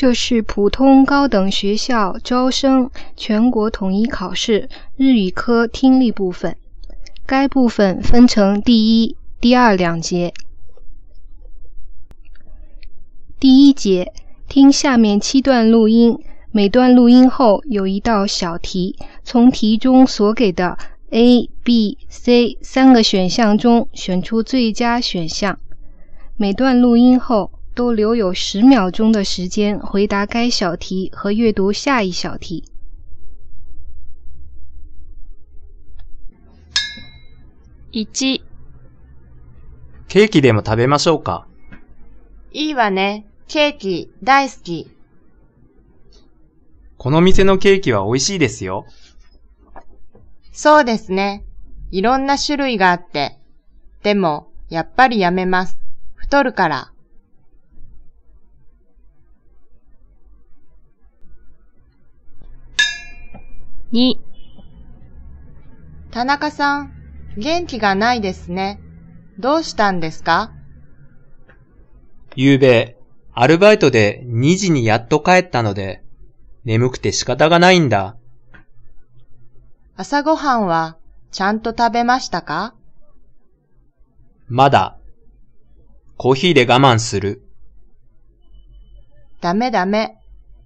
这是普通高等学校招生全国统一考试日语科听力部分。该部分分成第一、第二两节。第一节，听下面七段录音，每段录音后有一道小题，从题中所给的 A、B、C 三个选项中选出最佳选项。每段录音后。都留有十秒钟的时间回答该小题和阅读下一小题。一、ケーキでも食べましょうか？いいわね。ケーキ大好き。この店のケーキは美味しいですよ。そうですね。いろんな種類があって。でも、やっぱりやめます。太るから。2田中さん、元気がないですね。どうしたんですか？ゆうべ、アルバイトで2時にやっと帰ったので、眠くて仕方がないんだ。朝ごはんはちゃんと食べましたか？まだ。コーヒーで我慢する。ダメダメ。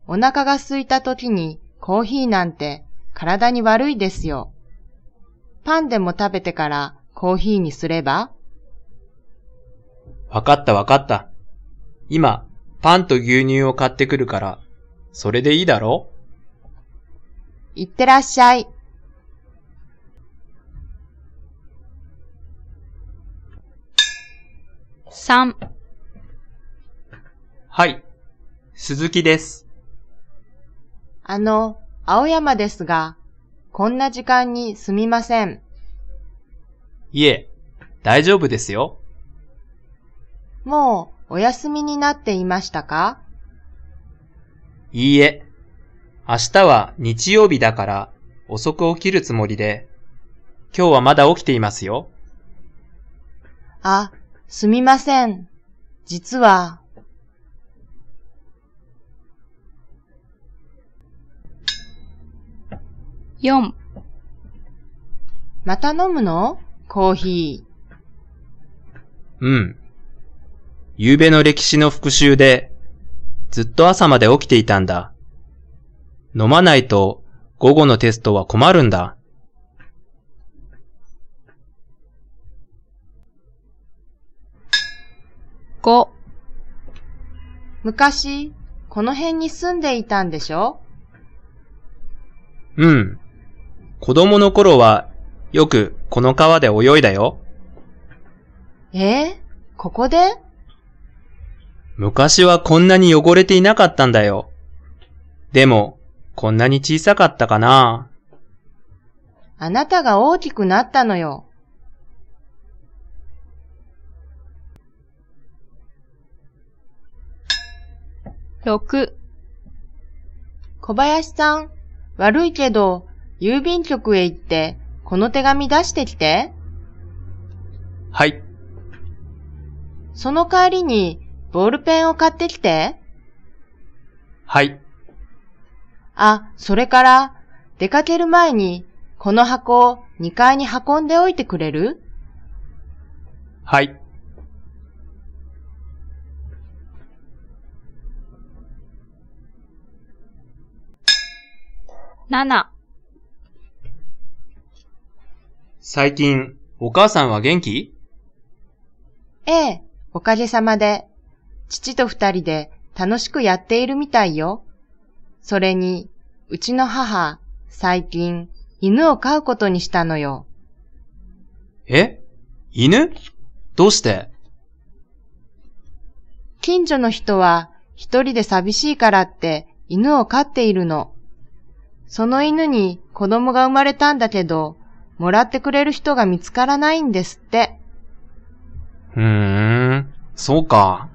お腹が空いた時にコーヒーなんて体に悪いですよ。パンでも食べてからコーヒーにすれば？わかったわかった。今、パンと牛乳を買ってくるから、それでいいだろ？いってらっしゃい。3はい、鈴木です。あの、青山ですが、こんな時間にすみません。いえ、大丈夫ですよ。もうお休みになっていましたか？いいえ、明日は日曜日だから遅く起きるつもりで、今日はまだ起きていますよ。あ、すみません。実は、4また飲むの？コーヒー。うん。夕べの歴史の復習で、ずっと朝まで起きていたんだ。飲まないと午後のテストは困るんだ。5昔、この辺に住んでいたんでしょ？うん。子供の頃はよくこの川で泳いだよ。え？ー、ここで？昔はこんなに汚れていなかったんだよ。でも、こんなに小さかったかなあなたが大きくなったのよ。6小林さん、悪いけど、郵便局へ行って、この手紙出してきて。はい。その帰りに、ボールペンを買ってきて。はい。あ、それから、出かける前に、この箱を2階に運んでおいてくれる？はい。7最近、お母さんは元気？ええ、おかげさまで。父と二人で楽しくやっているみたいよ。それに、うちの母、最近、犬を飼うことにしたのよ。え？犬？どうして？近所の人は一人で寂しいからって犬を飼っているの。その犬に子供が生まれたんだけど、もらってくれる人が見つからないんですって。ふーん、そうか。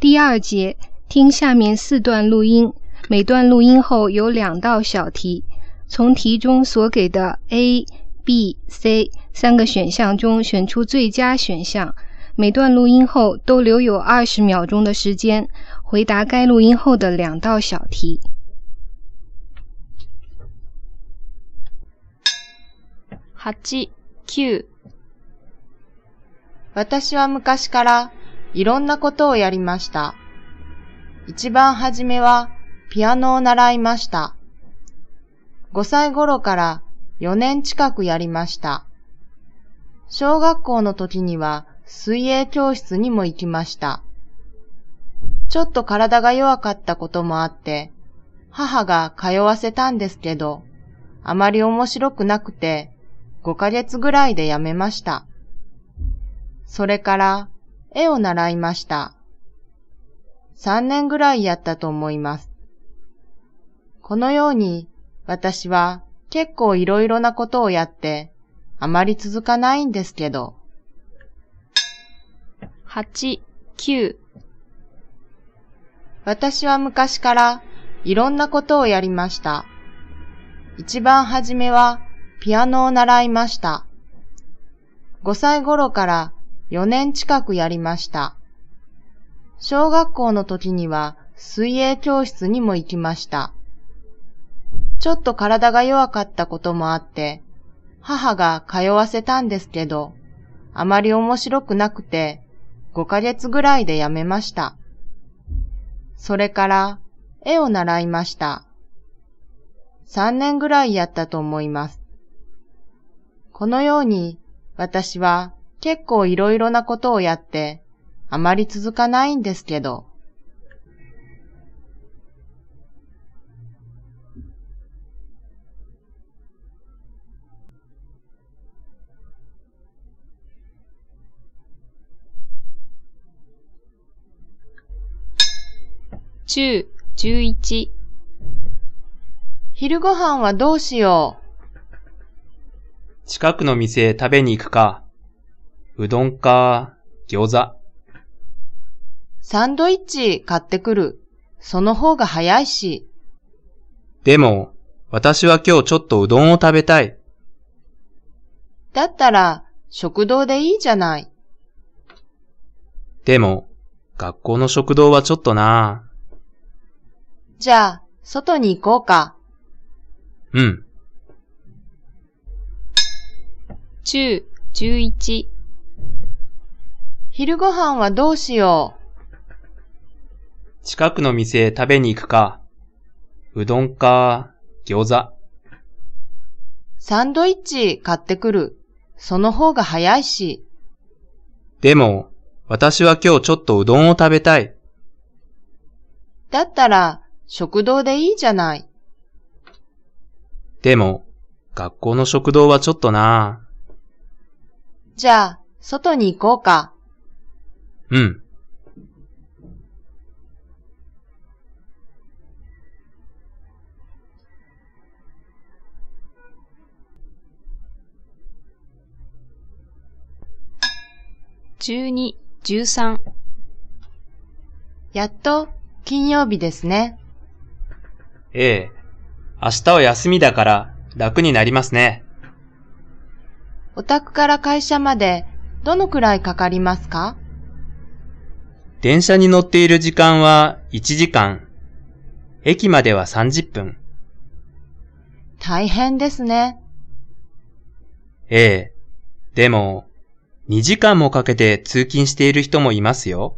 第二节，听下面四段录音，每段录音后有两道小题，从题中所给的 A、B、C 三个选项中选出最佳选项。每段录音后都留有二十秒钟的时间回答该录音后的两道小题。八、九。私は昔からいろんなことをやりました。一番初めはピアノを習いました。5歳頃から4年近くやりました。小学校の時には水泳教室にも行きました。ちょっと体が弱かったこともあって、母が通わせたんですけど、あまり面白くなくて、5ヶ月ぐらいでやめました。それから、絵を習いました。3年ぐらいやったと思います。このように、私は結構いろいろなことをやって、あまり続かないんですけど、八、九。私は昔からいろんなことをやりました。一番初めはピアノを習いました。5歳頃から4年近くやりました。小学校の時には水泳教室にも行きました。ちょっと体が弱かったこともあって、母が通わせたんですけど、あまり面白くなくて、5ヶ月ぐらいでやめました。それから、絵を習いました。3年ぐらいやったと思います。このように、私は結構いろいろなことをやって、あまり続かないんですけど、十、十一。昼ご飯はどうしよ近くの店へ食べに行くか？うどんか、餃子？う。サンドイッチ買ってくる。その方が早いし。でも、私は今日ちょっとうどんを食べたい。だったら、食堂でいいじゃない。でも、学校の食堂はちょっとなじゃあ、外に行こうか。うん。十、十一。昼ご飯はどうしよう？近くの店へ食べに行くか？うどんか、餃子。サンドイッチ買ってくる。その方が早いし。でも、私は今日ちょっとうどんを食べたい。だったら、食堂でいいじゃない。でも、学校の食堂はちょっとなじゃあ、外に行こうか。うん。十二、十三。やっと、金曜日ですね。ええ。明日は休みだから楽になりますね。お宅から会社まで、どのくらいかかりますか？電車に乗っている時間は1時間。駅までは30分。大変ですね。ええ。でも、2時間もかけて通勤している人もいますよ。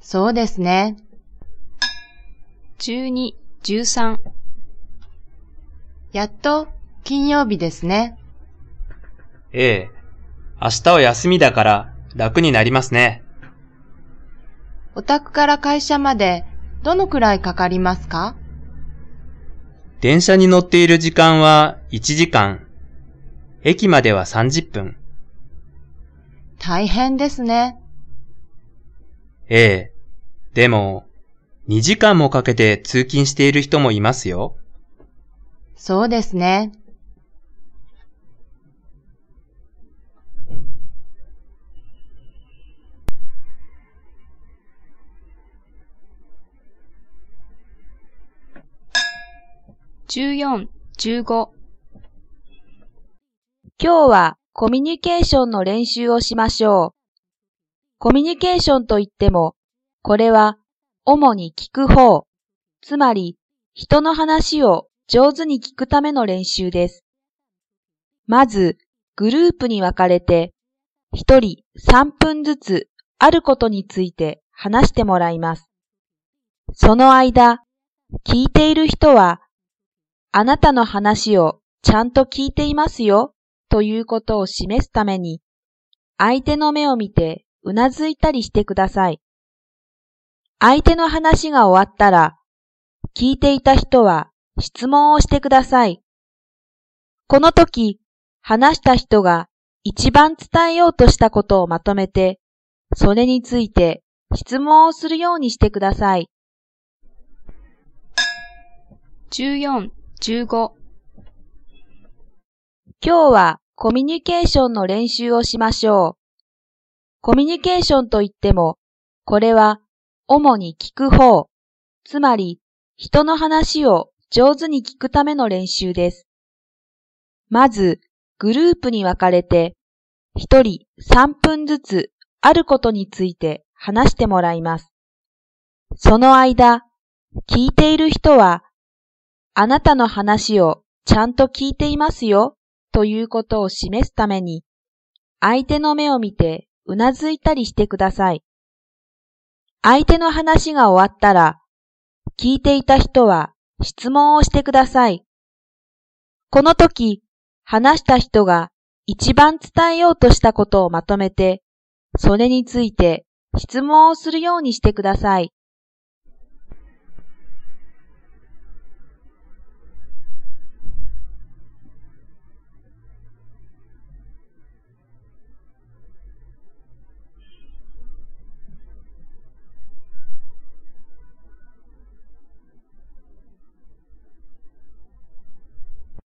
そうですね。十二、十三。やっと、金曜日ですね。ええ。明日は休みだから楽になりますね。お宅から会社まで、どのくらいかかりますか？電車に乗っている時間は1時間。駅までは30分。大変ですね。ええ。でも、2時間もかけて通勤している人もいますよ。そうですね。十四、十五。今日はコミュニケーションの練習をしましょう。コミュニケーションといっても、これは主に聞く方、つまり人の話を上手に聞くための練習です。まず、グループに分かれて、一人3分ずつあることについて話してもらいます。その間、聞いている人は、あなたの話をちゃんと聞いていますよということを示すために、相手の目を見てうなずいたりしてください。相手の話が終わったら、聞いていた人は質問をしてください。この時、話した人が一番伝えようとしたことをまとめて、それについて質問をするようにしてください。14、15、今日はコミュニケーションの練習をしましょう。コミュニケーションといっても、これは主に聞く方、つまり人の話を上手に聞くための練習です。まず、グループに分かれて、一人3分ずつあることについて話してもらいます。その間、聞いている人は、あなたの話をちゃんと聞いていますよということを示すために、相手の目を見てうなずいたりしてください。相手の話が終わったら、聞いていた人は質問をしてください。この時、話した人が一番伝えようとしたことをまとめて、それについて質問をするようにしてください。